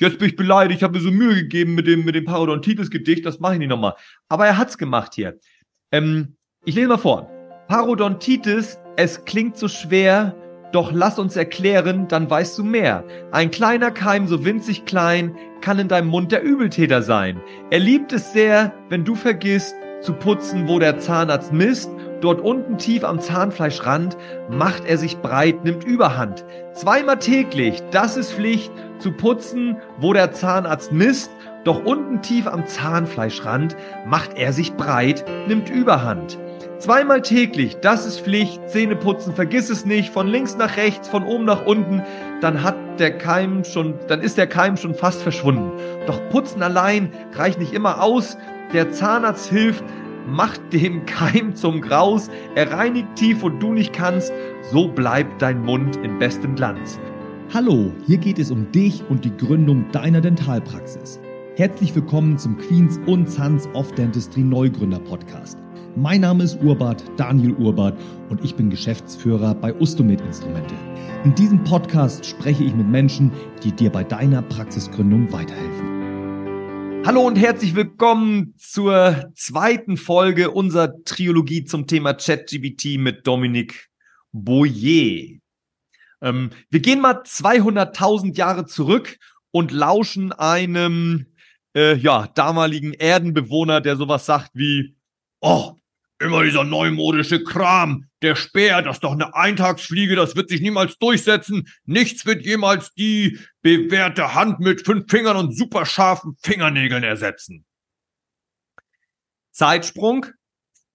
jetzt bin ich beleidigt, ich habe mir so Mühe gegeben mit dem, mit dem Parodontitis-Gedicht, das mache ich nicht nochmal. Aber er hat's gemacht hier. Ähm, ich lese mal vor. Parodontitis, es klingt so schwer, doch lass uns erklären, dann weißt du mehr. Ein kleiner Keim, so winzig klein, kann in deinem Mund der Übeltäter sein. Er liebt es sehr, wenn du vergisst, zu putzen, wo der Zahnarzt misst. Dort unten tief am Zahnfleischrand macht er sich breit, nimmt Überhand. Zweimal täglich, das ist Pflicht, zu putzen, wo der Zahnarzt misst. Doch unten tief am Zahnfleischrand macht er sich breit, nimmt Überhand. Zweimal täglich, das ist Pflicht. Zähne putzen, vergiss es nicht. Von links nach rechts, von oben nach unten. Dann hat der Keim schon, dann ist der Keim schon fast verschwunden. Doch putzen allein reicht nicht immer aus. Der Zahnarzt hilft, macht dem Keim zum Graus. Er reinigt tief, wo du nicht kannst. So bleibt dein Mund in bestem Glanz. Hallo, hier geht es um dich und die Gründung deiner Dentalpraxis. Herzlich willkommen zum Queens und Sons of Dentistry Neugründer Podcast. Mein Name ist Urbart, Daniel Urbart und ich bin Geschäftsführer bei Ustomed Instrumente. In diesem Podcast spreche ich mit Menschen, die dir bei deiner Praxisgründung weiterhelfen. Hallo und herzlich willkommen zur zweiten Folge unserer Trilogie zum Thema ChatGBT mit Dominik Boyer. Ähm, wir gehen mal 200.000 Jahre zurück und lauschen einem äh, ja, damaligen Erdenbewohner, der sowas sagt wie, oh, Immer dieser neumodische Kram. Der Speer, das ist doch eine Eintagsfliege, das wird sich niemals durchsetzen. Nichts wird jemals die bewährte Hand mit fünf Fingern und superscharfen Fingernägeln ersetzen. Zeitsprung,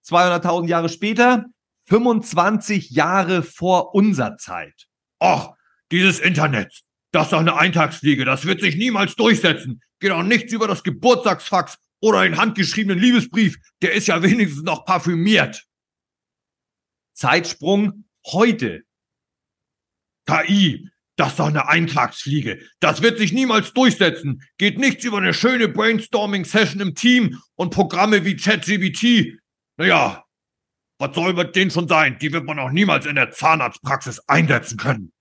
200.000 Jahre später, 25 Jahre vor unserer Zeit. Och, dieses Internet, das ist doch eine Eintagsfliege, das wird sich niemals durchsetzen. Geht auch nichts über das Geburtstagsfax oder einen handgeschriebenen Liebesbrief, der ist ja wenigstens noch parfümiert. Zeitsprung heute. KI, das ist doch eine Eintagsfliege. Das wird sich niemals durchsetzen. Geht nichts über eine schöne Brainstorming-Session im Team und Programme wie ChatGBT. Naja, was soll mit denen schon sein? Die wird man auch niemals in der Zahnarztpraxis einsetzen können.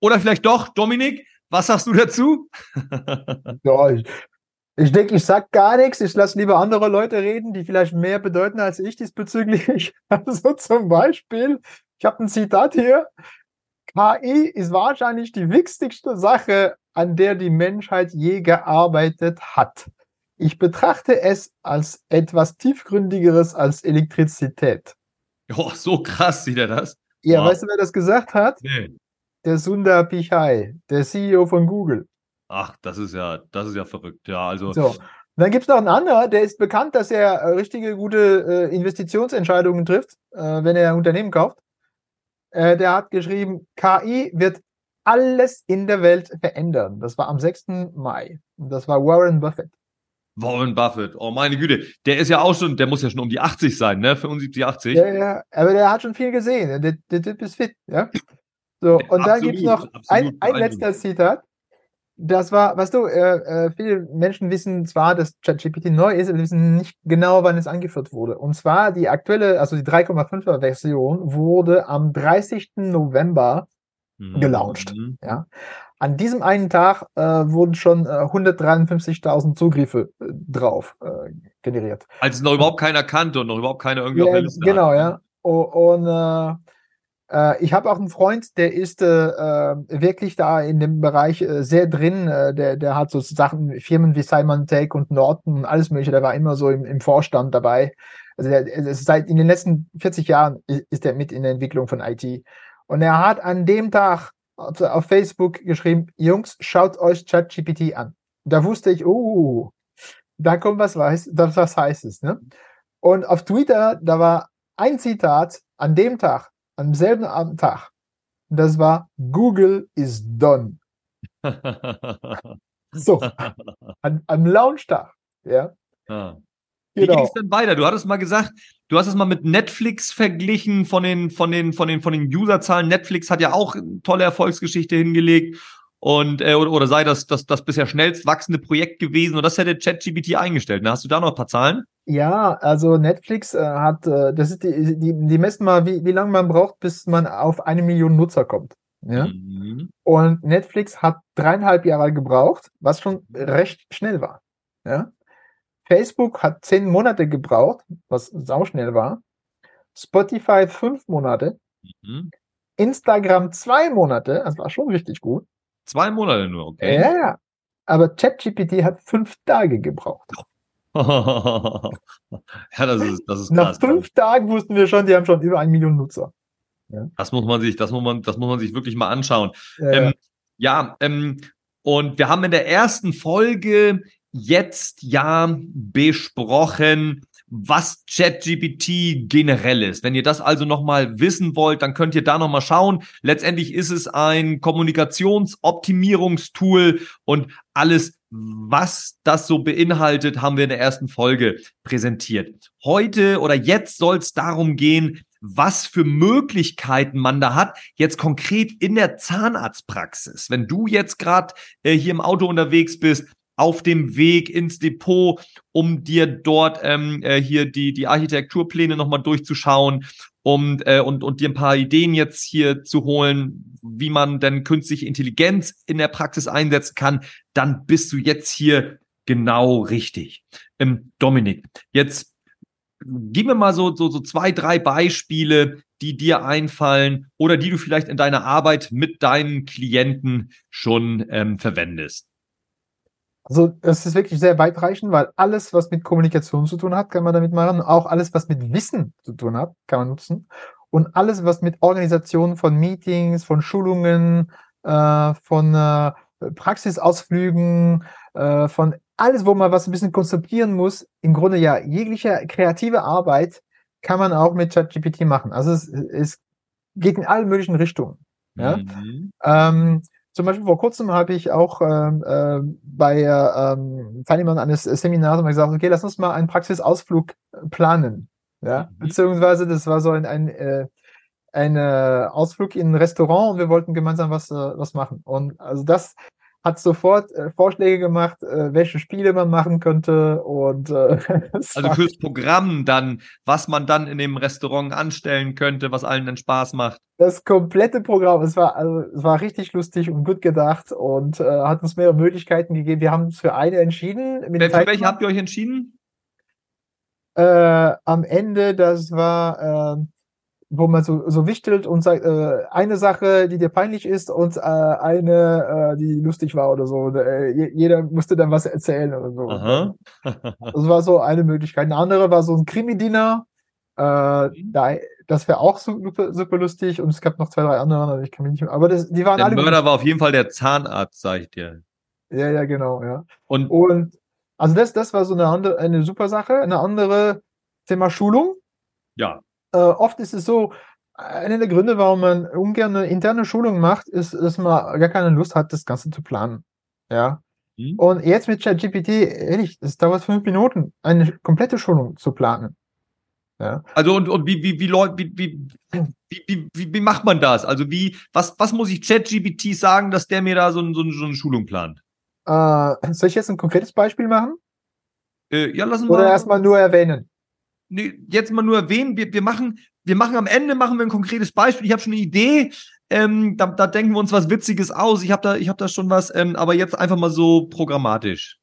Oder vielleicht doch, Dominik, was sagst du dazu? ja, ich, ich denke, ich sag gar nichts. Ich lasse lieber andere Leute reden, die vielleicht mehr bedeuten als ich diesbezüglich. Also zum Beispiel, ich habe ein Zitat hier. KI ist wahrscheinlich die wichtigste Sache, an der die Menschheit je gearbeitet hat. Ich betrachte es als etwas tiefgründigeres als Elektrizität. Oh, so krass sieht er das. Ja, wow. weißt du, wer das gesagt hat? Nee. Der Sundar Pichai, der CEO von Google. Ach, das ist ja, das ist ja verrückt. Ja, also. So. Dann gibt es noch einen anderen, der ist bekannt, dass er äh, richtige gute äh, Investitionsentscheidungen trifft, äh, wenn er ein Unternehmen kauft. Äh, der hat geschrieben, KI wird alles in der Welt verändern. Das war am 6. Mai. Das war Warren Buffett. Warren Buffett, oh meine Güte, der ist ja auch schon, der muss ja schon um die 80 sein, ne? 75, 80. Ja, ja, aber der hat schon viel gesehen. Der, der Typ ist fit, ja. So, und absolut, dann gibt es noch ein, ein letzter Zitat. Das war, weißt du, äh, äh, viele Menschen wissen zwar, dass ChatGPT neu ist, aber wissen nicht genau, wann es angeführt wurde. Und zwar die aktuelle, also die 3,5er Version wurde am 30. November mhm. gelauncht. Ja. An diesem einen Tag äh, wurden schon äh, 153.000 Zugriffe äh, drauf äh, generiert. Als es noch überhaupt keiner kannte und noch überhaupt keiner irgendwie ja, auf der Liste Genau, hat. ja. Und, und äh, ich habe auch einen Freund, der ist äh, äh, wirklich da in dem Bereich äh, sehr drin. Äh, der, der hat so Sachen, Firmen wie Simon Tech und Norton und alles mögliche. Der war immer so im, im Vorstand dabei. Also der, seit in den letzten 40 Jahren ist er mit in der Entwicklung von IT. Und er hat an dem Tag auf Facebook geschrieben, Jungs, schaut euch ChatGPT an. Da wusste ich, oh, da kommt was weiß, das was heißt es. Ne? Und auf Twitter, da war ein Zitat an dem Tag, am selben Tag. Das war Google is done. so, an, am Launchtag. Ja. Ah. Wie genau. ging es denn weiter? Du hattest mal gesagt, du hast es mal mit Netflix verglichen von den, von den, von den, von den Userzahlen. Netflix hat ja auch eine tolle Erfolgsgeschichte hingelegt und äh, oder, oder sei das, das das bisher schnellst wachsende Projekt gewesen und das hätte ChatGPT eingestellt. Na, hast du da noch ein paar Zahlen? Ja, also Netflix äh, hat, äh, das ist die, die, die messen mal, wie, wie lange man braucht, bis man auf eine Million Nutzer kommt. Ja? Mhm. Und Netflix hat dreieinhalb Jahre gebraucht, was schon recht schnell war. Ja? Facebook hat zehn Monate gebraucht, was sauschnell war. Spotify fünf Monate. Mhm. Instagram zwei Monate, das war schon richtig gut. Zwei Monate nur, okay. Ja, ja. Aber ChatGPT hat fünf Tage gebraucht. Ja, das ist, das ist Nach krass. Nach fünf Tagen wussten wir schon, die haben schon über eine Million Nutzer. Ja. Das muss man sich, das muss man, das muss man sich wirklich mal anschauen. Ja, ähm, ja ähm, und wir haben in der ersten Folge jetzt ja besprochen, was ChatGPT generell ist. Wenn ihr das also nochmal wissen wollt, dann könnt ihr da nochmal schauen. Letztendlich ist es ein Kommunikationsoptimierungstool und alles, was das so beinhaltet, haben wir in der ersten Folge präsentiert. Heute oder jetzt soll es darum gehen, was für Möglichkeiten man da hat, jetzt konkret in der Zahnarztpraxis. Wenn du jetzt gerade äh, hier im Auto unterwegs bist, auf dem Weg ins Depot, um dir dort ähm, äh, hier die, die Architekturpläne nochmal durchzuschauen um, äh, und, und dir ein paar Ideen jetzt hier zu holen, wie man denn künstliche Intelligenz in der Praxis einsetzen kann, dann bist du jetzt hier genau richtig. Ähm, Dominik, jetzt gib mir mal so, so, so zwei, drei Beispiele, die dir einfallen oder die du vielleicht in deiner Arbeit mit deinen Klienten schon ähm, verwendest. Also das ist wirklich sehr weitreichend, weil alles, was mit Kommunikation zu tun hat, kann man damit machen. Auch alles, was mit Wissen zu tun hat, kann man nutzen. Und alles, was mit Organisation von Meetings, von Schulungen, äh, von äh, Praxisausflügen, äh, von alles, wo man was ein bisschen konzipieren muss, im Grunde ja jegliche kreative Arbeit kann man auch mit ChatGPT machen. Also es, es geht in allen möglichen Richtungen. Ja? Mhm. Ähm, zum Beispiel vor kurzem habe ich auch ähm, äh, bei ähm, Teilnehmern eines Seminars mal gesagt, okay, lass uns mal einen Praxisausflug planen. Ja, mhm. beziehungsweise das war so ein, ein, äh, ein äh, Ausflug in ein Restaurant und wir wollten gemeinsam was, äh, was machen. Und also das hat sofort äh, Vorschläge gemacht, äh, welche Spiele man machen könnte und äh, also fürs Programm dann, was man dann in dem Restaurant anstellen könnte, was allen dann Spaß macht. Das komplette Programm, es war also es war richtig lustig und gut gedacht und äh, hat uns mehrere Möglichkeiten gegeben. Wir haben uns für eine entschieden. Mit für welche habt ihr euch entschieden? Äh, am Ende, das war äh, wo man so, so wichtelt und sagt, äh, eine Sache, die dir peinlich ist und äh, eine, äh, die lustig war oder so. Und, äh, jeder musste dann was erzählen oder so. Aha. das war so eine Möglichkeit. Eine andere war so ein Krimi-Dinner. Äh, mhm. da, das wäre auch super, super lustig und es gab noch zwei, drei andere, aber ich kann mich nicht mehr. Aber das, die waren der alle. Der Mörder war auf jeden Fall der Zahnarzt, sag ich dir. Ja, ja, genau, ja. Und, und also das, das war so eine andere, eine super Sache. Eine andere Thema Schulung. Ja äh, oft ist es so, einer der Gründe, warum man ungern eine interne Schulung macht, ist, dass man gar keine Lust hat, das Ganze zu planen. Ja. Mhm. Und jetzt mit ChatGPT, ehrlich, es dauert fünf Minuten, eine komplette Schulung zu planen. Ja. Also und, und wie, wie, wie, wie, wie, wie, wie, wie macht man das? Also wie, was, was muss ich ChatGPT sagen, dass der mir da so, so, so eine Schulung plant? Äh, soll ich jetzt ein konkretes Beispiel machen? Äh, ja, lassen wir Oder erstmal nur erwähnen jetzt mal nur erwähnen, wir, wir machen, wir machen am Ende machen wir ein konkretes Beispiel. Ich habe schon eine Idee, ähm, da, da denken wir uns was Witziges aus. Ich habe da, ich habe da schon was, ähm, aber jetzt einfach mal so programmatisch.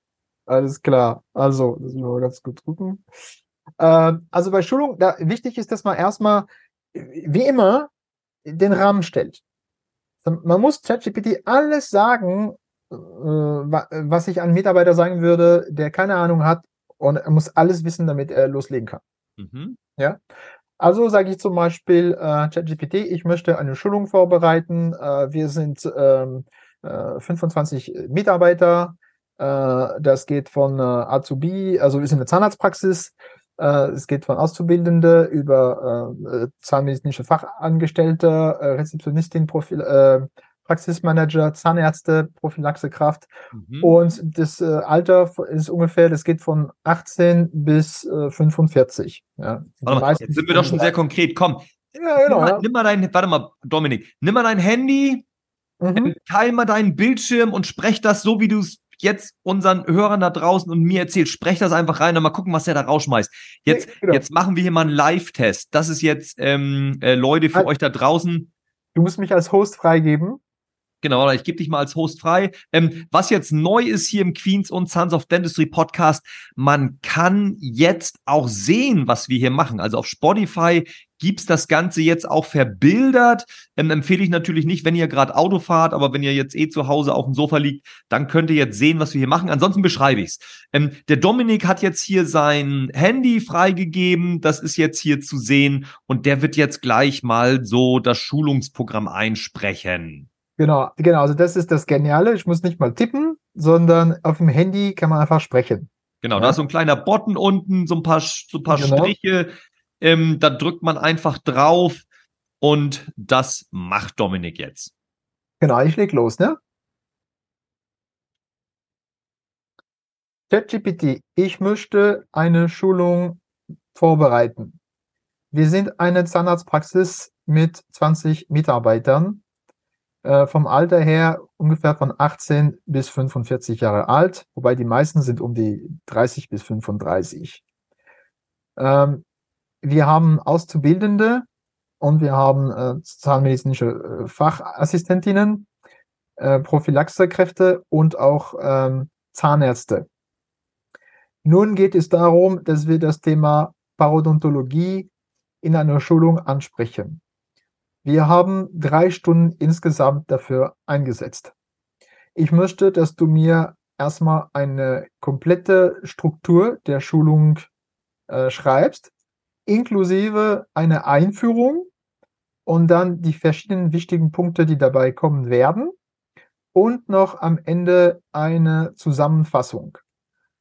Alles klar. Also, das müssen wir mal ganz gut gucken. Äh, also bei Schulung, da, wichtig ist, dass man erstmal, wie immer, den Rahmen stellt. Man muss ChatGPT alles sagen, äh, was ich an Mitarbeiter sagen würde, der keine Ahnung hat, und er muss alles wissen, damit er loslegen kann. Mhm. Ja. Also sage ich zum Beispiel äh, ChatGPT, ich möchte eine Schulung vorbereiten. Äh, wir sind ähm, äh, 25 Mitarbeiter. Äh, das geht von äh, Azubi, also wir sind eine Zahnarztpraxis. Äh, es geht von Auszubildende über äh, zahnmedizinische Fachangestellte, äh, Rezeptionistin, Profil, äh, Praxismanager, Zahnärzte, Prophylaxekraft. Mhm. Und das äh, Alter ist ungefähr, das geht von 18 bis äh, 45. Ja. Warte mal, jetzt sind wir doch schon sehr konkret. Komm. Ja, genau, nimm, mal, ja. nimm mal dein, warte mal, Dominik, nimm mal dein Handy, mhm. teil mal deinen Bildschirm und sprech das so, wie du es jetzt unseren Hörern da draußen und mir erzählt. Sprech das einfach rein und mal gucken, was der da rausschmeißt. Jetzt, ja, genau. jetzt machen wir hier mal einen Live-Test. Das ist jetzt, ähm, äh, Leute, für also, euch da draußen Du musst mich als Host freigeben. Genau, ich gebe dich mal als Host frei. Ähm, was jetzt neu ist hier im Queens und Sons of Dentistry Podcast, man kann jetzt auch sehen, was wir hier machen. Also auf Spotify gibt's das Ganze jetzt auch verbildert. Ähm, empfehle ich natürlich nicht, wenn ihr gerade Auto fahrt, aber wenn ihr jetzt eh zu Hause auf dem Sofa liegt, dann könnt ihr jetzt sehen, was wir hier machen. Ansonsten beschreibe ich's. Ähm, der Dominik hat jetzt hier sein Handy freigegeben. Das ist jetzt hier zu sehen und der wird jetzt gleich mal so das Schulungsprogramm einsprechen. Genau, genau. Also das ist das Geniale. Ich muss nicht mal tippen, sondern auf dem Handy kann man einfach sprechen. Genau, ja. da ist so ein kleiner Button unten, so ein paar, so ein paar genau. Striche. Ähm, da drückt man einfach drauf und das macht Dominik jetzt. Genau, ich leg los, ne? ChatGPT, ich möchte eine Schulung vorbereiten. Wir sind eine Zahnarztpraxis mit 20 Mitarbeitern äh, vom Alter her ungefähr von 18 bis 45 Jahre alt, wobei die meisten sind um die 30 bis 35. Ähm, wir haben Auszubildende und wir haben äh, zahnmedizinische äh, Fachassistentinnen, äh, Prophylaxekräfte und auch ähm, Zahnärzte. Nun geht es darum, dass wir das Thema Parodontologie in einer Schulung ansprechen. Wir haben drei Stunden insgesamt dafür eingesetzt. Ich möchte, dass du mir erstmal eine komplette Struktur der Schulung äh, schreibst, inklusive eine Einführung und dann die verschiedenen wichtigen Punkte, die dabei kommen werden und noch am Ende eine Zusammenfassung.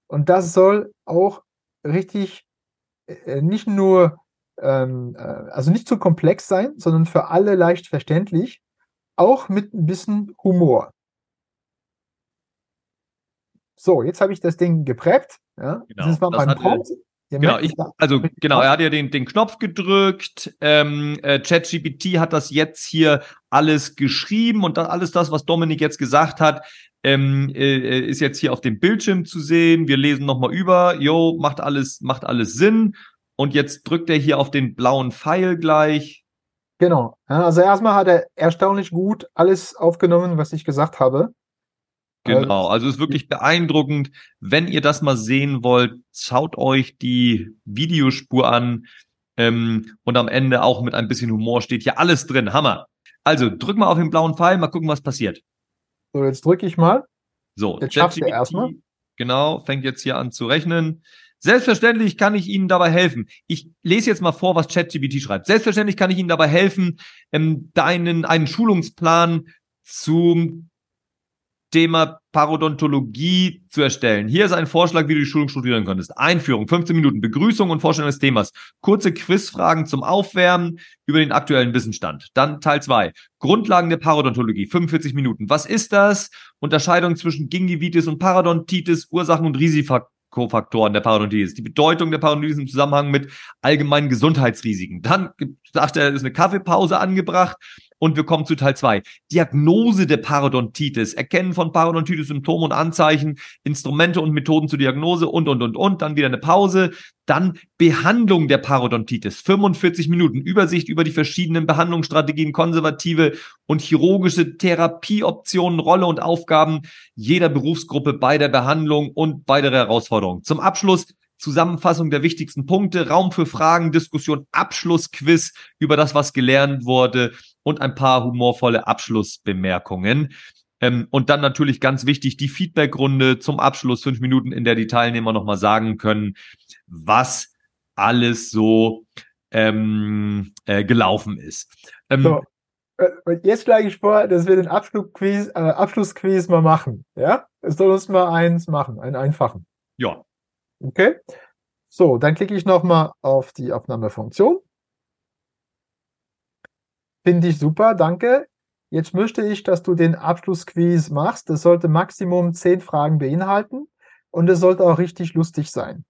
Und das soll auch richtig äh, nicht nur ähm, äh, also nicht zu komplex sein, sondern für alle leicht verständlich, auch mit ein bisschen Humor. So, jetzt habe ich das Ding geprägt. Ja. Genau, das war mein Prompt. Genau, ich, also genau, er hat ja den, den Knopf gedrückt. Ähm, äh, ChatGPT hat das jetzt hier alles geschrieben und das, alles das, was Dominik jetzt gesagt hat, ähm, äh, ist jetzt hier auf dem Bildschirm zu sehen. Wir lesen nochmal über. Jo, macht alles, macht alles Sinn. Und jetzt drückt er hier auf den blauen Pfeil gleich. Genau. also erstmal hat er erstaunlich gut alles aufgenommen, was ich gesagt habe. Genau, also ist wirklich beeindruckend. Wenn ihr das mal sehen wollt, schaut euch die Videospur an. Ähm, und am Ende auch mit ein bisschen Humor steht hier alles drin. Hammer. Also drück mal auf den blauen Pfeil, mal gucken, was passiert. So, jetzt drücke ich mal. So, jetzt schafft er erstmal. Genau, fängt jetzt hier an zu rechnen. Selbstverständlich kann ich Ihnen dabei helfen. Ich lese jetzt mal vor, was ChatGPT schreibt. Selbstverständlich kann ich Ihnen dabei helfen, ähm, deinen einen Schulungsplan zum Thema Parodontologie zu erstellen. Hier ist ein Vorschlag, wie du die Schulung strukturieren könntest. Einführung, 15 Minuten, Begrüßung und Vorstellung des Themas. Kurze Quizfragen zum Aufwärmen über den aktuellen Wissensstand. Dann Teil 2. Grundlagen der Parodontologie, 45 Minuten. Was ist das? Unterscheidung zwischen Gingivitis und Parodontitis, Ursachen und Risifaktoren Kofaktoren der Parodontitis, die Bedeutung der Parodontitis im Zusammenhang mit allgemeinen Gesundheitsrisiken. Dann sagt er, ist eine Kaffeepause angebracht und wir kommen zu Teil zwei. Diagnose der Parodontitis, Erkennen von Parodontitis, Symptome und Anzeichen, Instrumente und Methoden zur Diagnose und, und, und, und. Dann wieder eine Pause. Dann Behandlung der Parodontitis, 45 Minuten, Übersicht über die verschiedenen Behandlungsstrategien, konservative und chirurgische Therapieoptionen, Rolle und Aufgaben jeder Berufsgruppe bei der Behandlung und weitere Herausforderungen. Zum Abschluss Zusammenfassung der wichtigsten Punkte, Raum für Fragen, Diskussion, Abschlussquiz über das, was gelernt wurde und ein paar humorvolle Abschlussbemerkungen. Ähm, und dann natürlich ganz wichtig die Feedbackrunde zum Abschluss, fünf Minuten, in der die Teilnehmer nochmal sagen können, was alles so ähm, äh, gelaufen ist. Ähm, so. Äh, jetzt schlage ich vor, dass wir den Abschlussquiz, äh, Abschlussquiz mal machen. Ja? Es soll uns mal eins machen, einen einfachen. Ja. Okay. So, dann klicke ich nochmal auf die Aufnahmefunktion. Finde ich super, danke. Jetzt möchte ich, dass du den Abschlussquiz machst. Das sollte Maximum zehn Fragen beinhalten und es sollte auch richtig lustig sein.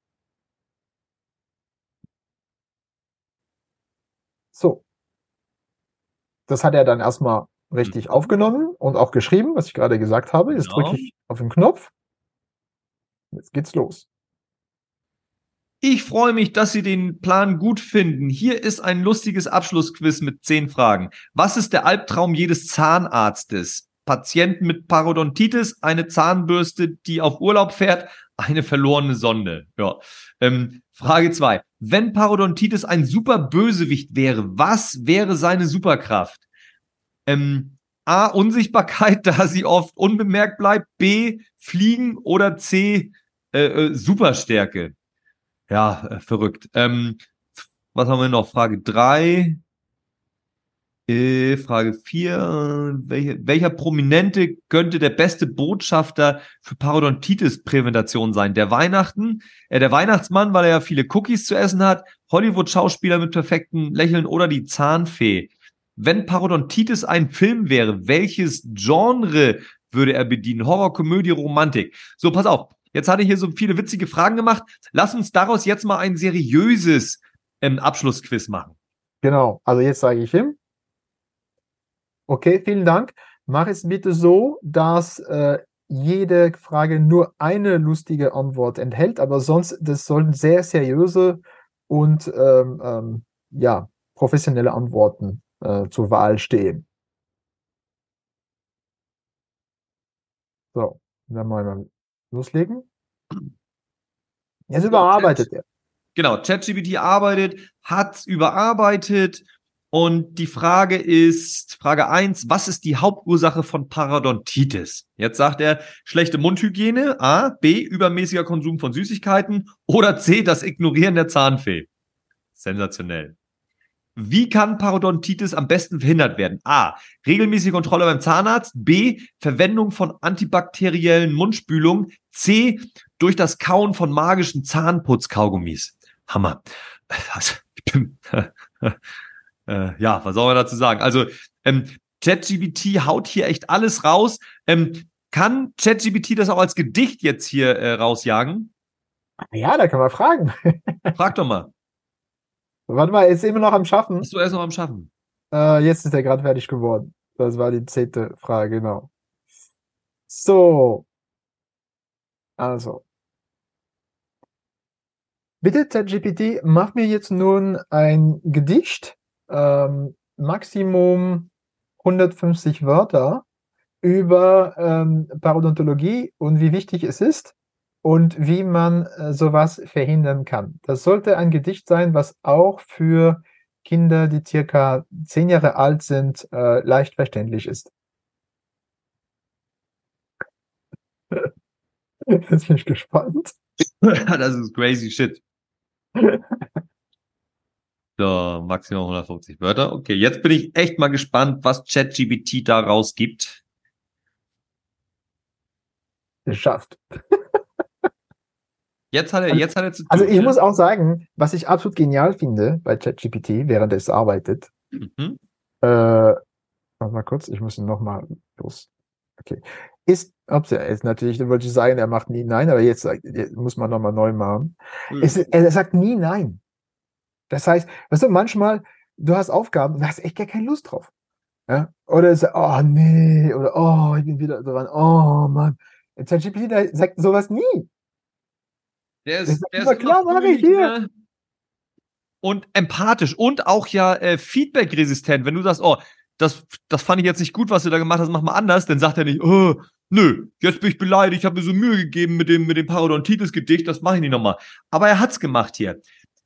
So. Das hat er dann erstmal richtig mhm. aufgenommen und auch geschrieben, was ich gerade gesagt habe. Jetzt genau. drücke ich auf den Knopf. Jetzt geht's los. Ich freue mich, dass Sie den Plan gut finden. Hier ist ein lustiges Abschlussquiz mit zehn Fragen. Was ist der Albtraum jedes Zahnarztes? Patienten mit Parodontitis, eine Zahnbürste, die auf Urlaub fährt, eine verlorene Sonde. Ja. Ähm, Frage zwei: Wenn Parodontitis ein super Bösewicht wäre, was wäre seine Superkraft? Ähm, A. Unsichtbarkeit, da sie oft unbemerkt bleibt. B. Fliegen oder C. Äh, äh, Superstärke. Ja, äh, verrückt. Ähm, was haben wir noch? Frage drei. Äh, Frage vier. Welche, welcher Prominente könnte der beste Botschafter für Parodontitis-Prävention sein? Der Weihnachten, äh, der Weihnachtsmann, weil er ja viele Cookies zu essen hat, Hollywood-Schauspieler mit perfekten Lächeln oder die Zahnfee. Wenn Parodontitis ein Film wäre, welches Genre würde er bedienen? Horror, Komödie, Romantik. So, pass auf. Jetzt hatte ich hier so viele witzige Fragen gemacht. Lass uns daraus jetzt mal ein seriöses ähm, Abschlussquiz machen. Genau, also jetzt sage ich ihm. Okay, vielen Dank. Mach es bitte so, dass äh, jede Frage nur eine lustige Antwort enthält, aber sonst, das sollten sehr seriöse und ähm, ähm, ja, professionelle Antworten äh, zur Wahl stehen. So, dann mal loslegen. Jetzt überarbeitet er. Genau, ChatGPT arbeitet, hat überarbeitet und die Frage ist, Frage eins: was ist die Hauptursache von Parodontitis? Jetzt sagt er, schlechte Mundhygiene, A, B, übermäßiger Konsum von Süßigkeiten oder C, das Ignorieren der Zahnfee. Sensationell. Wie kann Parodontitis am besten verhindert werden? A. Regelmäßige Kontrolle beim Zahnarzt. B. Verwendung von antibakteriellen Mundspülungen. C. Durch das Kauen von magischen Zahnputzkaugummis. Hammer. Also, ich bin, äh, ja, was soll man dazu sagen? Also, ähm, ChatGPT haut hier echt alles raus. Ähm, kann ChatGPT das auch als Gedicht jetzt hier äh, rausjagen? Ja, da kann man fragen. Frag doch mal. Warte mal, er ist immer noch am Schaffen. Bist du erst noch am Schaffen? Äh, jetzt ist er gerade fertig geworden. Das war die zehnte Frage, genau. So. Also. Bitte, ChatGPT, mach mir jetzt nun ein Gedicht, ähm, Maximum 150 Wörter über ähm, Parodontologie und wie wichtig es ist, und wie man äh, sowas verhindern kann. Das sollte ein Gedicht sein, was auch für Kinder, die circa zehn Jahre alt sind, äh, leicht verständlich ist. Jetzt bin ich gespannt. das ist crazy shit. So, maximal 150 Wörter. Okay, jetzt bin ich echt mal gespannt, was ChatGPT da rausgibt. Geschafft. Jetzt hat er, also, jetzt hat er zu tun. Also ich muss auch sagen, was ich absolut genial finde bei ChatGPT, während es arbeitet. Mhm. Äh, warte mal kurz, ich muss ihn nochmal los. Okay. Ist, ups, ja, ist natürlich, wollte ich sagen, er macht nie nein, aber jetzt, jetzt muss man nochmal neu machen. Mhm. Es, er sagt nie nein. Das heißt, weißt du, manchmal, du hast Aufgaben und hast echt gar keine Lust drauf. Ja? Oder sagt, oh nee, oder oh, ich bin wieder dran, oh Mann. ChatGPT sagt sowas nie. Der ist, der ist klar, mach ich hier. Und empathisch und auch ja äh, feedback-resistent. Wenn du sagst, oh, das, das fand ich jetzt nicht gut, was du da gemacht hast, mach mal anders, dann sagt er nicht, oh, nö, jetzt bin ich beleidigt, ich habe mir so Mühe gegeben mit dem, mit dem Parodontitis-Gedicht, das mache ich nicht nochmal. Aber er hat's gemacht hier.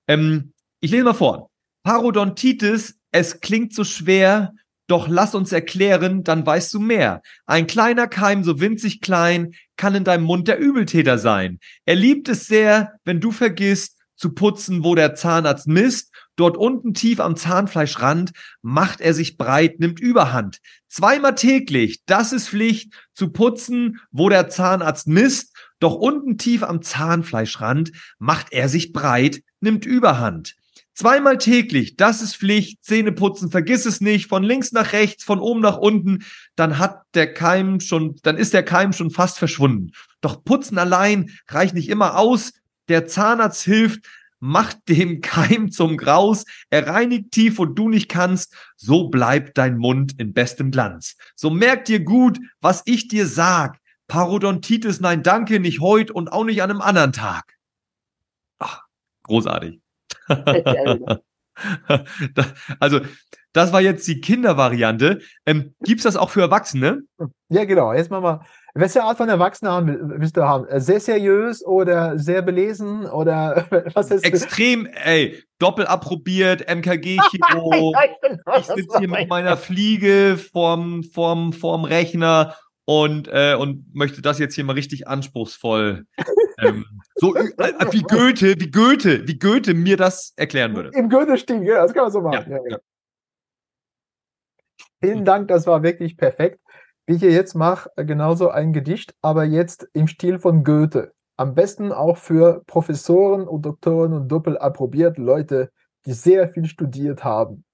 Ähm, ich lese mal vor. Parodontitis, es klingt so schwer, doch lass uns erklären, dann weißt du mehr. Ein kleiner Keim, so winzig klein, kann in deinem Mund der Übeltäter sein. Er liebt es sehr, wenn du vergisst, zu putzen, wo der Zahnarzt misst. Dort unten tief am Zahnfleischrand macht er sich breit, nimmt Überhand. Zweimal täglich, das ist Pflicht, zu putzen, wo der Zahnarzt misst. Doch unten tief am Zahnfleischrand macht er sich breit, nimmt Überhand. Zweimal täglich, das ist Pflicht. Zähne putzen, vergiss es nicht. Von links nach rechts, von oben nach unten. Dann hat der Keim schon, dann ist der Keim schon fast verschwunden. Doch putzen allein reicht nicht immer aus. Der Zahnarzt hilft, macht dem Keim zum Graus. Er reinigt tief, wo du nicht kannst. So bleibt dein Mund in bestem Glanz. So merk dir gut, was ich dir sag. Parodontitis, nein, danke, nicht heut und auch nicht an einem anderen Tag. Ach, Großartig. Also, das war jetzt die Kindervariante. Ähm, gibt's das auch für Erwachsene? Ja, genau. Jetzt mal mal. Welche Art von Erwachsenen haben, willst du haben? Sehr seriös oder sehr belesen oder was ist Extrem, ey, doppelt approbiert, MKG-Chiro. ich sitze hier mit meiner Fliege vorm, vorm, vorm Rechner und, äh, und möchte das jetzt hier mal richtig anspruchsvoll ähm, so äh, äh, wie Goethe, wie Goethe, wie Goethe mir das erklären würde. Im Goethe-Stil, ja, das kann man so machen. Ja. Ja. Vielen Dank, das war wirklich perfekt. Wie ich jetzt mache, genauso ein Gedicht, aber jetzt im Stil von Goethe. Am besten auch für Professoren und Doktoren und doppelt approbiert Leute, die sehr viel studiert haben.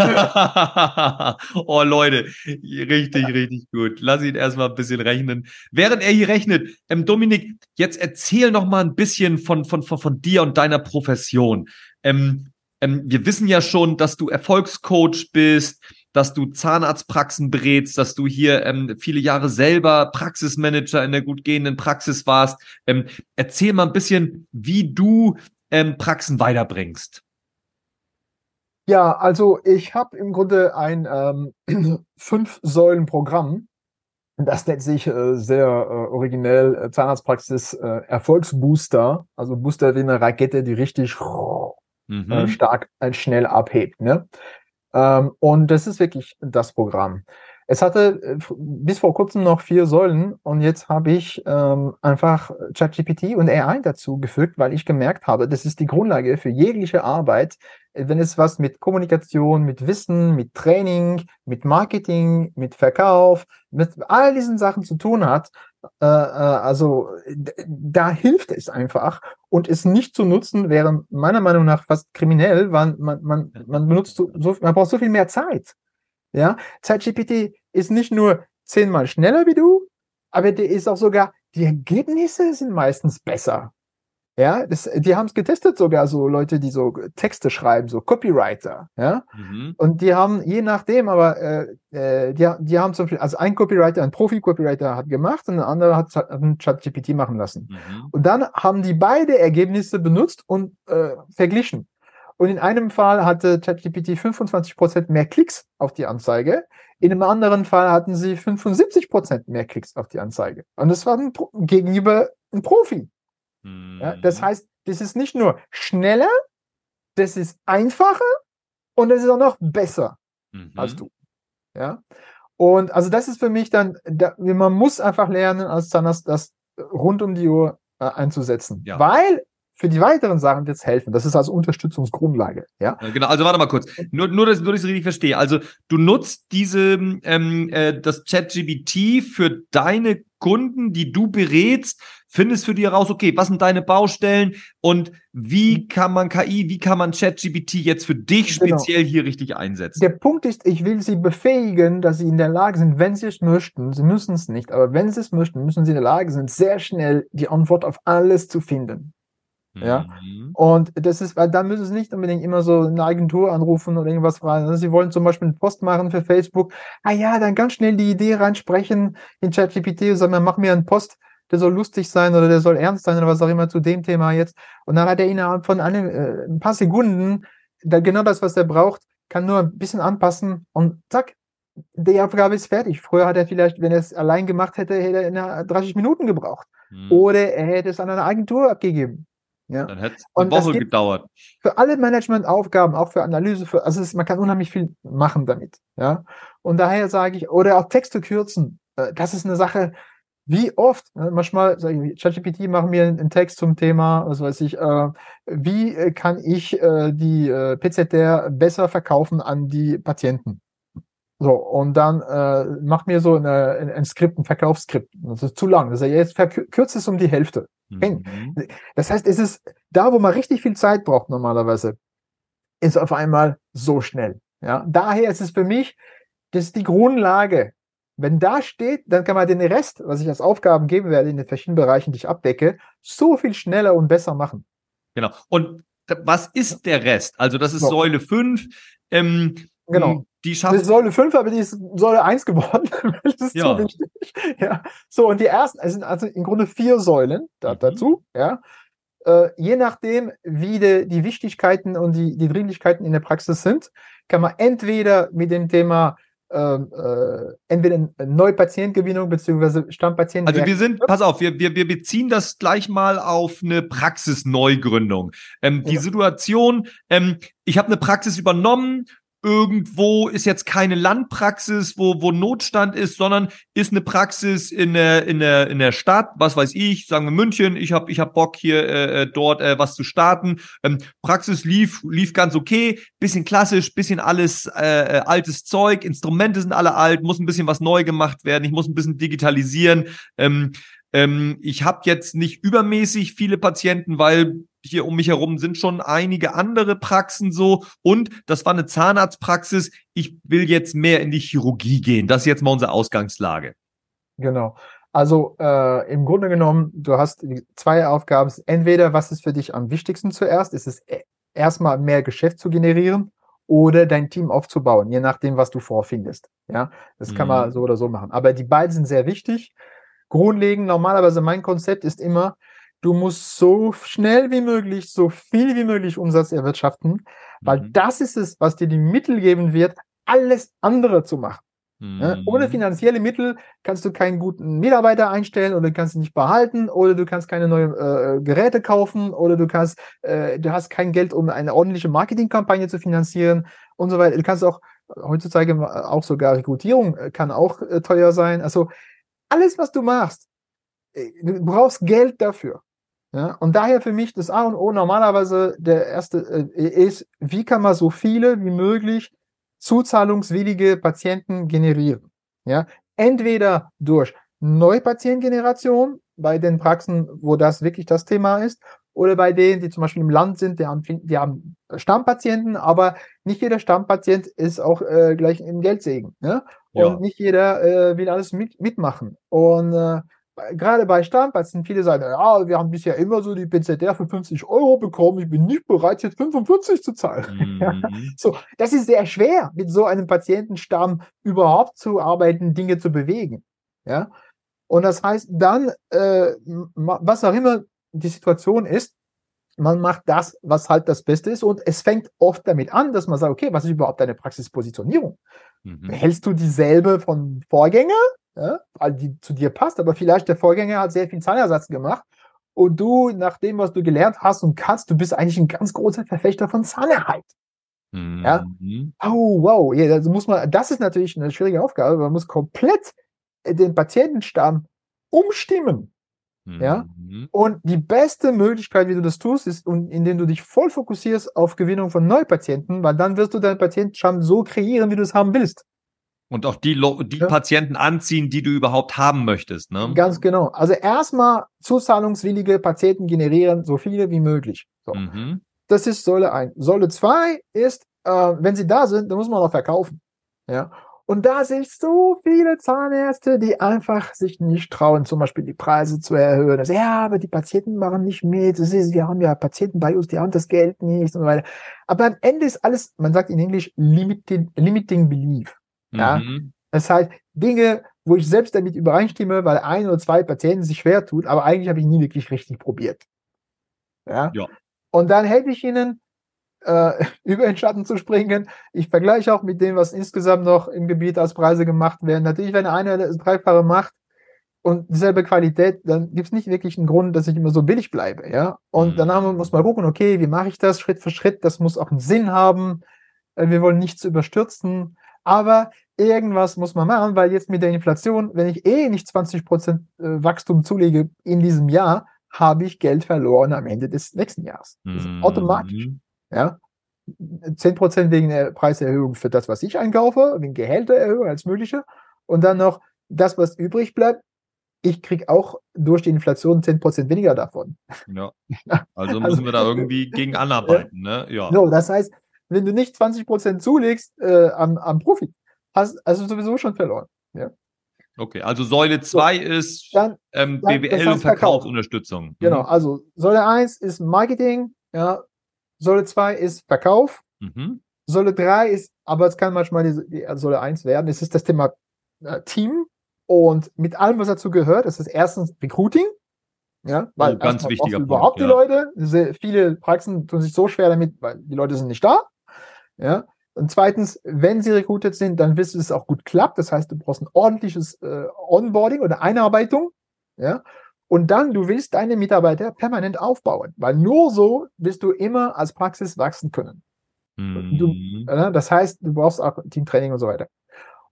oh Leute, richtig, richtig gut. Lass ihn erstmal ein bisschen rechnen. Während er hier rechnet, ähm, Dominik, jetzt erzähl noch mal ein bisschen von, von, von, von dir und deiner Profession. Ähm, ähm, wir wissen ja schon, dass du Erfolgscoach bist, dass du Zahnarztpraxen berätst, dass du hier ähm, viele Jahre selber Praxismanager in der gut gehenden Praxis warst. Ähm, erzähl mal ein bisschen, wie du ähm, Praxen weiterbringst. Ja, also ich habe im Grunde ein ähm, Fünf-Säulen-Programm. Das nennt sich äh, sehr äh, originell äh, Zahnarztpraxis äh, Erfolgsbooster. Also Booster wie eine Rakete, die richtig äh, mhm. stark äh, schnell abhebt. Ne? Ähm, und das ist wirklich das Programm. Es hatte äh, bis vor kurzem noch vier Säulen und jetzt habe ich ähm, einfach ChatGPT und AI dazu gefügt, weil ich gemerkt habe, das ist die Grundlage für jegliche Arbeit, äh, wenn es was mit Kommunikation, mit Wissen, mit Training, mit Marketing, mit Verkauf, mit all diesen Sachen zu tun hat. Äh, äh, also da hilft es einfach und es nicht zu nutzen wäre meiner Meinung nach fast kriminell, weil man, man, man benutzt so, man braucht so viel mehr Zeit. Ja, ChatGPT ist nicht nur zehnmal schneller wie du, aber der ist auch sogar, die Ergebnisse sind meistens besser. Ja, das, die haben es getestet sogar so Leute, die so Texte schreiben, so Copywriter. Ja, mhm. und die haben je nachdem, aber äh, äh die, die haben zum Beispiel, also ein Copywriter, ein Profi-Copywriter hat gemacht und ein anderer hat, hat einen ChatGPT machen lassen. Mhm. Und dann haben die beide Ergebnisse benutzt und äh, verglichen. Und in einem Fall hatte ChatGPT 25% mehr Klicks auf die Anzeige. In einem anderen Fall hatten sie 75% mehr Klicks auf die Anzeige. Und das war ein Pro gegenüber ein Profi. Mhm. Ja, das heißt, das ist nicht nur schneller, das ist einfacher und es ist auch noch besser mhm. als du. Ja. Und also das ist für mich dann, da, man muss einfach lernen, als Zahnarzt das rund um die Uhr äh, einzusetzen. Ja. Weil für die weiteren Sachen wird es helfen. Das ist also Unterstützungsgrundlage. Ja? Genau, also warte mal kurz. Nur, nur, dass, nur, dass ich es richtig verstehe. Also du nutzt diese, ähm, äh, das ChatGBT für deine Kunden, die du berätst, findest für die heraus, okay, was sind deine Baustellen und wie kann man KI, wie kann man ChatGPT jetzt für dich genau. speziell genau. hier richtig einsetzen? Der Punkt ist, ich will sie befähigen, dass sie in der Lage sind, wenn sie es möchten, sie müssen es nicht, aber wenn sie es möchten, müssen sie in der Lage sein, sehr schnell die Antwort auf alles zu finden. Ja. Mhm. Und das ist, weil da müssen sie nicht unbedingt immer so eine Agentur anrufen oder irgendwas fragen. Also sie wollen zum Beispiel einen Post machen für Facebook. Ah ja, dann ganz schnell die Idee reinsprechen in ChatGPT und sagen, mach mir einen Post, der soll lustig sein oder der soll ernst sein oder was auch immer zu dem Thema jetzt. Und dann hat er innerhalb von einem, äh, ein paar Sekunden da genau das, was er braucht, kann nur ein bisschen anpassen und zack, die Aufgabe ist fertig. Früher hat er vielleicht, wenn er es allein gemacht hätte, hätte er 30 Minuten gebraucht. Mhm. Oder er hätte es an eine Agentur abgegeben. Ja. Dann hätte es eine Woche gedauert. Für alle Managementaufgaben, auch für Analyse, für, also es, man kann unheimlich viel machen damit. Ja. Und daher sage ich, oder auch Texte kürzen. Äh, das ist eine Sache, wie oft, ne, manchmal sage ich, ChatGPT machen mir einen Text zum Thema, was weiß ich, äh, wie äh, kann ich äh, die äh, PZR besser verkaufen an die Patienten? So, und dann äh, mach mir so eine, ein, ein Skript, ein Verkaufsskript. Das ist zu lang. Das ist ja jetzt verkürzt es um die Hälfte. Mhm. Das heißt, es ist da, wo man richtig viel Zeit braucht normalerweise, ist auf einmal so schnell. Ja, daher ist es für mich, das ist die Grundlage. Wenn da steht, dann kann man den Rest, was ich als Aufgaben geben werde in den verschiedenen Bereichen, die ich abdecke, so viel schneller und besser machen. Genau. Und was ist der Rest? Also das ist so. Säule 5. Ähm, Genau. Die Das ist. Säule 5, aber die ist Säule 1 geworden. das ist Ja. so wichtig. Ja. So, und die ersten, es sind also im Grunde vier Säulen da, Mhm. dazu, ja. Äh, je nachdem, wie die, die Wichtigkeiten und die, die Dringlichkeiten in der Praxis sind, kann man entweder mit dem Thema ähm, äh, entweder Neupatientgewinnung beziehungsweise Stammpatienten. Also wir sind, pass auf, wir, wir, wir beziehen das gleich mal auf eine Praxisneugründung. Ähm, die Ja. Situation, ähm, ich habe eine Praxis übernommen, irgendwo ist jetzt keine Landpraxis, wo, wo Notstand ist, sondern ist eine Praxis in der, in der, in der Stadt, was weiß ich, sagen wir München, ich habe ich hab Bock hier äh, äh, dort äh, was zu starten. Ähm, Praxis lief, lief ganz okay, bisschen klassisch, bisschen alles äh, äh, altes Zeug, Instrumente sind alle alt, muss ein bisschen was neu gemacht werden, ich muss ein bisschen digitalisieren. Ähm, ähm, ich habe jetzt nicht übermäßig viele Patienten, weil hier um mich herum sind schon einige andere Praxen so. Und das war eine Zahnarztpraxis. Ich will jetzt mehr in die Chirurgie gehen. Das ist jetzt mal unsere Ausgangslage. Genau. Also äh, im Grunde genommen, du hast zwei Aufgaben. Entweder, was ist für dich am wichtigsten zuerst? Ist es e- erstmal mehr Geschäft zu generieren oder dein Team aufzubauen, je nachdem, was du vorfindest. Ja, das kann Mhm. man so oder so machen. Aber die beiden sind sehr wichtig. Grundlegend, normalerweise mein Konzept ist immer, du musst so schnell wie möglich, so viel wie möglich Umsatz erwirtschaften, weil Mhm. das ist es, was dir die Mittel geben wird, alles andere zu machen. Mhm. Ohne finanzielle Mittel kannst du keinen guten Mitarbeiter einstellen oder kannst ihn nicht behalten oder du kannst keine neuen äh, Geräte kaufen oder du kannst, äh, du hast kein Geld, um eine ordentliche Marketingkampagne zu finanzieren und so weiter. Du kannst auch heutzutage auch sogar Rekrutierung äh, kann auch äh, teuer sein. Also alles, was du machst, äh, du brauchst Geld dafür. Ja, und daher für mich das A und O normalerweise der erste äh, ist, wie kann man so viele wie möglich zuzahlungswillige Patienten generieren. Ja, entweder durch Neupatientengeneration bei den Praxen, wo das wirklich das Thema ist, oder bei denen, die zum Beispiel im Land sind, die haben, die haben Stammpatienten, aber nicht jeder Stammpatient ist auch äh, gleich im Geldsegen. Ne? Und Ja. nicht jeder äh, will alles mit, mitmachen. Und äh, gerade bei Stammpatienten, viele sagen, ja, wir haben bisher immer so die PZR für 50 Euro bekommen, ich bin nicht bereit, jetzt 45 zu zahlen. Ja. Mhm. So, das ist sehr schwer, mit so einem Patientenstamm überhaupt zu arbeiten, Dinge zu bewegen. Ja. Und das heißt dann, äh, was auch immer die Situation ist, man macht das, was halt das Beste ist. Und es fängt oft damit an, dass man sagt, okay, was ist überhaupt deine Praxispositionierung? Mhm. Hältst du dieselbe von Vorgänger, ja, weil die zu dir passt, aber vielleicht der Vorgänger hat sehr viel Zahnersatz gemacht und du, nach dem, was du gelernt hast und kannst, du bist eigentlich ein ganz großer Verfechter von Zahnerhalt. Ja. Mhm. Oh, wow, ja, das muss man, das ist natürlich eine schwierige Aufgabe. Man muss komplett den Patientenstamm umstimmen. Ja. Mhm. Und die beste Möglichkeit, wie du das tust, ist, indem du dich voll fokussierst auf Gewinnung von Neupatienten, weil dann wirst du deinen Patientenstamm so kreieren, wie du es haben willst. Und auch die, Lo die Ja. Patienten anziehen, die du überhaupt haben möchtest. Ne? Ganz genau. Also erstmal zuzahlungswillige Patienten generieren, so viele wie möglich. So. Mhm. Das ist Säule 1. Säule 2 ist, äh, wenn sie da sind, dann muss man auch verkaufen. Ja. Und da ich so viele Zahnärzte, die einfach sich nicht trauen, zum Beispiel die Preise zu erhöhen. Also, ja, aber die Patienten machen nicht mit. Ist, wir haben ja Patienten bei uns, die haben das Geld nicht und so weiter. Aber am Ende ist alles, man sagt in Englisch, limited, limiting belief. Ja. Mhm. Das heißt, Dinge, wo ich selbst damit übereinstimme, weil ein oder zwei Patienten sich schwer tut, aber eigentlich habe ich nie wirklich richtig probiert. Ja. Ja. Und dann helfe ich ihnen, äh, über den Schatten zu springen. Ich vergleiche auch mit dem, was insgesamt noch im Gebiet als Preise gemacht werden. Natürlich, wenn einer das Dreifache macht und dieselbe Qualität, dann gibt es nicht wirklich einen Grund, dass ich immer so billig bleibe. Ja. Und Mhm. wir, muss man gucken, okay, wie mache ich das Schritt für Schritt? Das muss auch einen Sinn haben. Äh, Wir wollen nichts überstürzen. Aber irgendwas muss man machen, weil jetzt mit der Inflation, wenn ich eh nicht 20% äh, Wachstum zulege in diesem Jahr, habe ich Geld verloren am Ende des nächsten Jahres. Das ist Mhm. Ja. 10% wegen der Preiserhöhung für das, was ich einkaufe, wegen Gehältererhöhung als mögliche. Und dann noch das, was übrig bleibt. Ich krieg auch durch die Inflation 10% weniger davon. Ja. Also Also- müssen wir da irgendwie gegen anarbeiten, ne? Ja. So, das heißt, wenn du nicht 20% zulegst äh, am, am Profit, hast, hast du sowieso schon verloren. Okay, also Säule 2 ist Dann, ähm, dann- BWL das und heißt Verkauf. Verkaufsunterstützung. Mhm. genau, also Säule 1 ist Marketing, ja, Säule 2 ist Verkauf, Mhm. Säule 3 ist, aber es kann manchmal die, die Säule 1 werden. Es ist das Thema äh, Team und mit allem, was dazu gehört. Es ist erstens Recruiting. Ja, weil oh, ganz wichtiger Punkt, überhaupt ja. die Leute. Sehr, viele Praxen tun sich so schwer damit, weil die Leute sind nicht da. Ja. Und zweitens, wenn sie recruited sind, dann du, dass es auch gut klappt. Das heißt, du brauchst ein ordentliches äh, Onboarding oder Einarbeitung. Ja. Und dann, du willst deine Mitarbeiter permanent aufbauen, weil nur so wirst du immer als Praxis wachsen können. Mhm. Du, äh, das heißt, du brauchst auch Teamtraining und so weiter.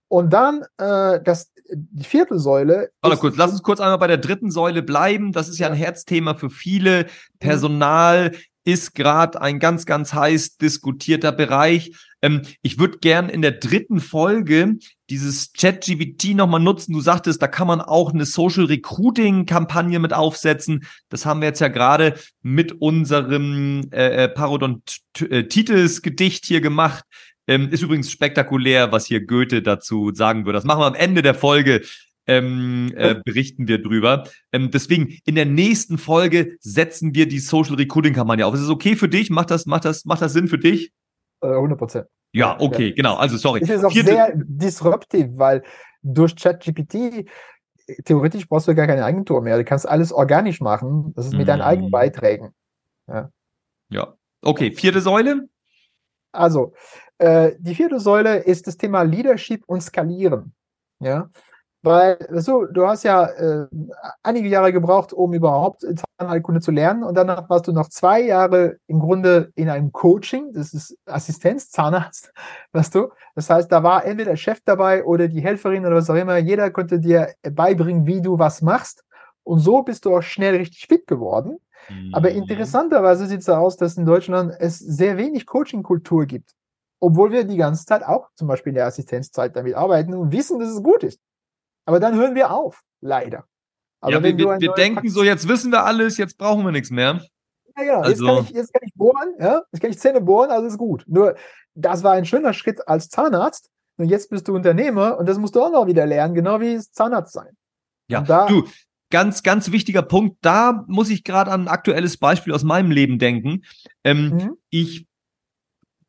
Und dann äh, das, die vierte Säule. Warte kurz, lass uns kurz einmal bei der dritten Säule bleiben. Das ist ja ein Herzthema für viele. Personal ist gerade ein ganz, ganz heiß diskutierter Bereich. Ähm, ich würde gern in der dritten Folge dieses ChatGPT nochmal nutzen. Du sagtest, da kann man auch eine Social Recruiting Kampagne mit aufsetzen. Das haben wir jetzt ja gerade mit unserem äh, äh Parodontitis Gedicht hier gemacht. Ähm, ist übrigens spektakulär, was hier Goethe dazu sagen würde. Das machen wir am Ende der Folge ähm, äh, berichten wir drüber. Ähm, deswegen in der nächsten Folge setzen wir die Social Recruiting Kampagne auf. Ist es okay für dich? Macht das, macht das, macht das Sinn für dich? 100 äh, Prozent. Ja, okay, ja. genau. Also sorry. Es ist auch Vierte sehr disruptiv, weil durch ChatGPT theoretisch brauchst du gar keine Agentur mehr. Du kannst alles organisch machen. Das ist mit mm. deinen eigenen mhm. Beiträgen. Ja. ja. Okay, vierte Säule. Also, äh, die vierte Säule ist das Thema Leadership und Skalieren. Ja. Weil, so, du hast ja äh, einige Jahre gebraucht, um überhaupt Zahnheilkunde zu lernen. Und danach warst du noch zwei Jahre im Grunde in einem Coaching. Das ist Assistenz, Zahnarzt, weißt du. Das heißt, da war entweder der Chef dabei oder die Helferin oder was auch immer. Jeder konnte dir beibringen, wie du was machst. Und so bist du auch schnell richtig fit geworden. Mhm. Aber interessanterweise sieht es so aus, dass in Deutschland es sehr wenig Coaching-Kultur gibt. Obwohl wir die ganze Zeit auch zum Beispiel in der Assistenzzeit damit arbeiten und wissen, dass es gut ist. Aber dann hören wir auf, leider. Aber ja, wir, wir, wir denken so, jetzt wissen wir alles, jetzt brauchen wir nichts mehr. Ja, ja, also. jetzt, kann ich, jetzt kann ich bohren, ja, jetzt kann ich Zähne bohren, alles gut. Nur, das war ein schöner Schritt als Zahnarzt. Und jetzt bist du Unternehmer und das musst du auch noch wieder lernen, genau wie Zahnarzt sein. Ja, da, du, ganz, ganz wichtiger Punkt. Da muss ich gerade an ein aktuelles Beispiel aus meinem Leben denken. Ähm, mhm. Ich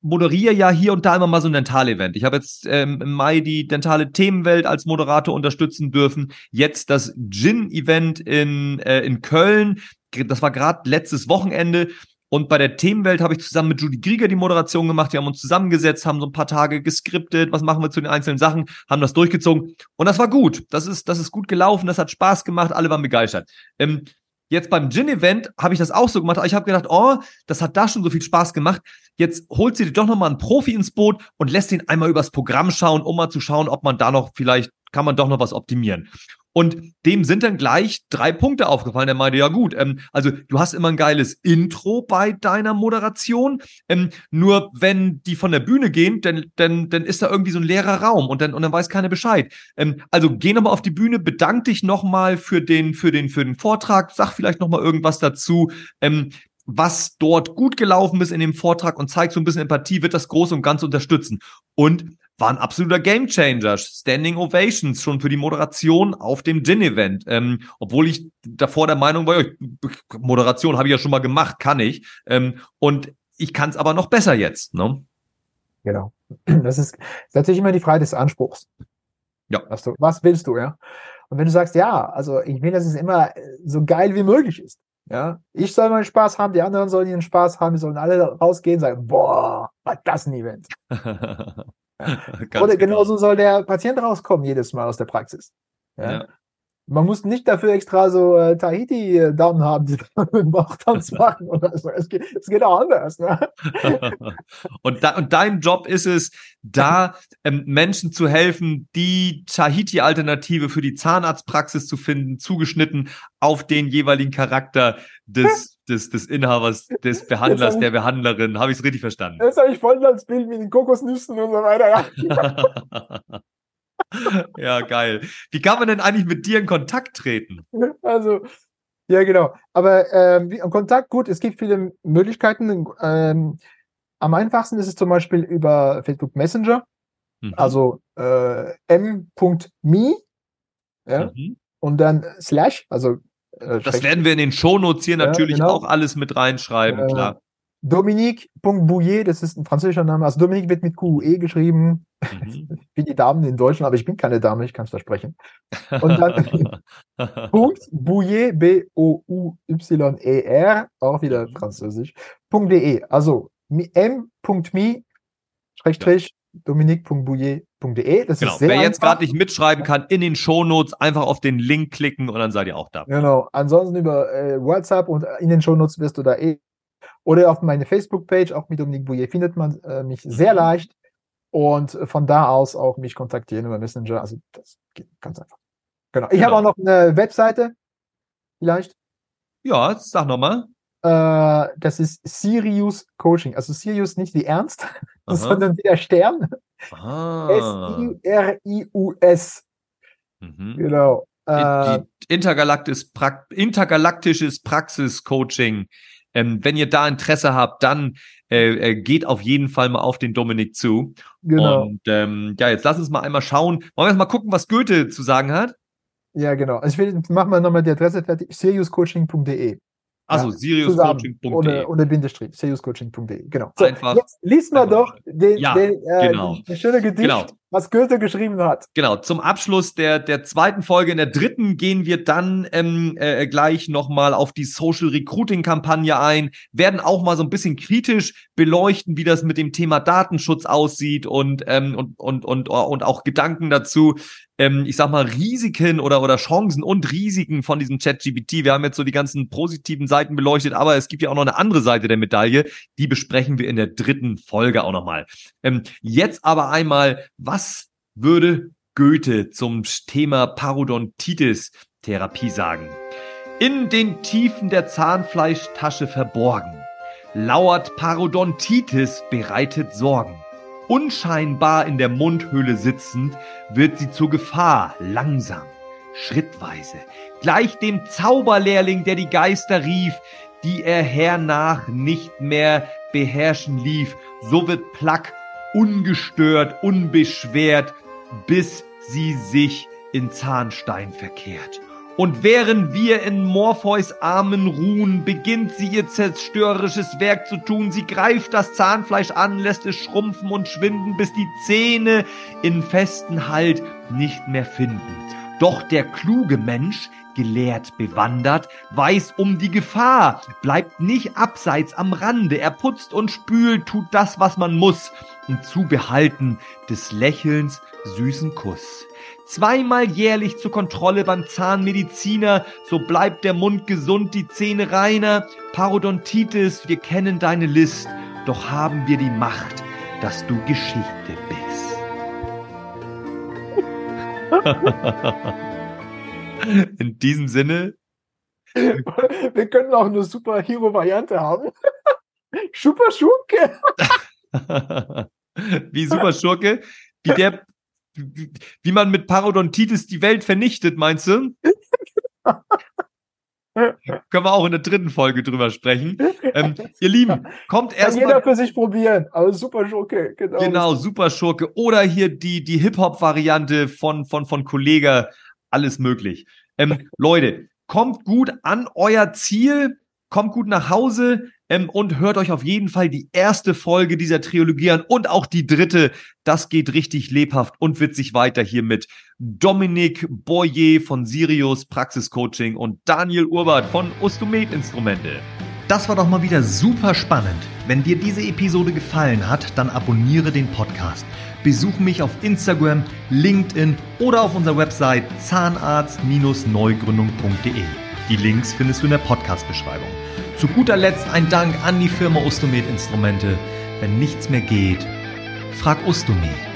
moderiere ja hier und da immer mal so ein Dental-Event. Ich habe jetzt ähm, im Mai die dentale Themenwelt als Moderator unterstützen dürfen. Jetzt das Gin-Event in, äh, in Köln. Das war gerade letztes Wochenende. Und bei der Themenwelt habe ich zusammen mit Judy Grieger die Moderation gemacht. Wir haben uns zusammengesetzt, haben so ein paar Tage geskriptet, was machen wir zu den einzelnen Sachen, haben das durchgezogen. Und das war gut. Das ist, das ist gut gelaufen, das hat Spaß gemacht, alle waren begeistert. Ähm, Jetzt beim Gin-Event habe ich das auch so gemacht, aber ich habe gedacht, oh, das hat da schon so viel Spaß gemacht. Jetzt holt sie dir doch nochmal einen Profi ins Boot und lässt ihn einmal übers Programm schauen, um mal zu schauen, ob man da noch vielleicht, kann man doch noch was optimieren. Und dem sind dann gleich drei Punkte aufgefallen. Er meinte, ja gut, ähm, also du hast immer ein geiles Intro bei deiner Moderation. Ähm, nur wenn die von der Bühne gehen, dann, dann, dann ist da irgendwie so ein leerer Raum und dann, und dann weiß keiner Bescheid. Ähm, also geh nochmal auf die Bühne, bedank dich nochmal für den, für den, für den Vortrag, sag vielleicht nochmal irgendwas dazu. Ähm, was dort gut gelaufen ist in dem Vortrag und zeigt so ein bisschen Empathie, wird das groß und ganz unterstützen. Und war ein absoluter Gamechanger. Standing Ovations schon für die Moderation auf dem Gin-Event. Ähm, obwohl ich davor der Meinung war, Moderation habe ich ja schon mal gemacht, kann ich. Ähm, und ich kann es aber noch besser jetzt. Ne? Genau. Das ist, natürlich immer die Frage des Anspruchs. Ja. Was, du, was willst du, ja? Und wenn du sagst, ja, also ich will, dass es immer so geil wie möglich ist. Ja, ich soll meinen Spaß haben, die anderen sollen ihren Spaß haben, die sollen alle rausgehen und sagen, boah, was das ein Event. Oder genau. genauso soll der Patient rauskommen jedes Mal aus der Praxis. Ja. ja. Man muss nicht dafür extra so äh, Tahiti-Damen haben, die dann mit Bauchtanz machen oder so. Es geht, es geht auch anders. Ne? und, da, und dein Job ist es, da ähm, Menschen zu helfen, die Tahiti-Alternative für die Zahnarztpraxis zu finden, zugeschnitten auf den jeweiligen Charakter des, des, des Inhabers, des Behandlers, der Behandlerin. Habe ich es richtig verstanden? Das habe ich voll als Bild mit den Kokosnüssen und so weiter. Ja. ja, geil. Wie kann man denn eigentlich mit dir in Kontakt treten? Also, ja, genau. Aber ähm, Kontakt, gut, es gibt viele Möglichkeiten. Ähm, am einfachsten ist es zum Beispiel über Facebook Messenger, mhm. also äh, m.me ja, mhm. und dann slash, also äh, das werden wir in den Shownotes hier ja, natürlich genau. auch alles mit reinschreiben, äh, klar. Dominique.bouillet, das ist ein französischer Name. Also Dominique wird mit QE geschrieben, mhm. wie die Damen in Deutschland, aber ich bin keine Dame, ich kann es versprechen. Und dann Punkt Bouillet, B-O-U-Y-E-R, auch wieder mhm. französisch, .de, also m.me, Schrägstrich, dominique.bouillet.de. Das genau. ist sehr Wer jetzt gerade nicht mitschreiben kann, in den Shownotes einfach auf den Link klicken und dann seid ihr auch da. Genau. Ansonsten über äh, WhatsApp und in den Shownotes wirst du da eh oder auf meine Facebook-Page, auch mit Dominique Bouillet, findet man äh, mich sehr mhm. leicht und von da aus auch mich kontaktieren über Messenger. Also das geht ganz einfach. Genau. Ich genau. habe auch noch eine Webseite, vielleicht. Ja, sag nochmal. Äh, das ist Sirius Coaching. Also Sirius nicht wie Ernst, Aha. sondern wie der Stern. S-I-R-I-U-S. Mhm. Genau. Äh, intergalaktisches, pra intergalaktisches Praxis-Coaching. Ähm, wenn ihr da Interesse habt, dann äh, äh, geht auf jeden Fall mal auf den Dominik zu. Genau. Und ähm, ja, jetzt lass uns mal einmal schauen. Wollen wir jetzt mal gucken, was Goethe zu sagen hat? Ja, genau. Also ich will, machen wir nochmal die Adresse fertig. seriuscoaching.de. Also ja, seriuscoaching.de. Ohne, ohne Bindestrich. seriuscoaching.de. Genau. So, Einfach. Jetzt liest mal doch den, ja, den, äh, genau. den schöne Gedicht. Genau was Goethe geschrieben hat. Genau, zum Abschluss der, der zweiten Folge, in der dritten, gehen wir dann ähm, äh, gleich nochmal auf die Social Recruiting Kampagne ein, werden auch mal so ein bisschen kritisch beleuchten, wie das mit dem Thema Datenschutz aussieht und, ähm, und, und, und, und auch Gedanken dazu, ähm, ich sag mal, Risiken oder, oder Chancen und Risiken von diesem ChatGPT. Wir haben jetzt so die ganzen positiven Seiten beleuchtet, aber es gibt ja auch noch eine andere Seite der Medaille, die besprechen wir in der dritten Folge auch nochmal. Ähm, jetzt aber einmal, was würde Goethe zum Thema Parodontitis-Therapie sagen? In den Tiefen der Zahnfleischtasche verborgen lauert Parodontitis bereitet Sorgen. Unscheinbar in der Mundhöhle sitzend, wird sie zur Gefahr langsam, schrittweise, gleich dem Zauberlehrling, der die Geister rief, die er hernach nicht mehr beherrschen lief, so wird Plack ungestört, unbeschwert, bis sie sich in Zahnstein verkehrt. Und während wir in Morpheus Armen ruhen, beginnt sie ihr zerstörerisches Werk zu tun. Sie greift das Zahnfleisch an, lässt es schrumpfen und schwinden, bis die Zähne in festen Halt nicht mehr finden. Doch der kluge Mensch, gelehrt bewandert, weiß um die Gefahr, bleibt nicht abseits am Rande, er putzt und spült, tut das, was man muss, um zu behalten des Lächelns süßen Kuss. Zweimal jährlich zur Kontrolle beim Zahnmediziner, so bleibt der Mund gesund, die Zähne reiner. Parodontitis, wir kennen deine List, doch haben wir die Macht, dass du Geschichte bist. In diesem Sinne. Wir können auch eine Superhero-Variante haben. Super Schurke. Wie Super Schurke? Wie der wie man mit Parodontitis die Welt vernichtet, meinst du? Können wir auch in der dritten Folge drüber sprechen. Ähm, ihr Lieben, kommt erstmal. Jeder für sich probieren, aber Super Schurke, genau. Genau, Super Schurke. Oder hier die, die Hip-Hop-Variante von, von, von Kollega. Alles möglich. Ähm, Leute, kommt gut an euer Ziel, kommt gut nach Hause ähm, und hört euch auf jeden Fall die erste Folge dieser Trilogie an und auch die dritte. Das geht richtig lebhaft und wird sich weiter hier mit Dominik Boyer von Sirius Praxiscoaching und Daniel Urbart von Ostomed Instrumente. Das war doch mal wieder super spannend. Wenn dir diese Episode gefallen hat, dann abonniere den Podcast. Besuche mich auf Instagram, LinkedIn oder auf unserer Website zahnarzt-neugründung.de. Die Links findest du in der Podcast-Beschreibung. Zu guter Letzt ein Dank an die Firma Ostomed Instrumente. Wenn nichts mehr geht, frag Ostomed.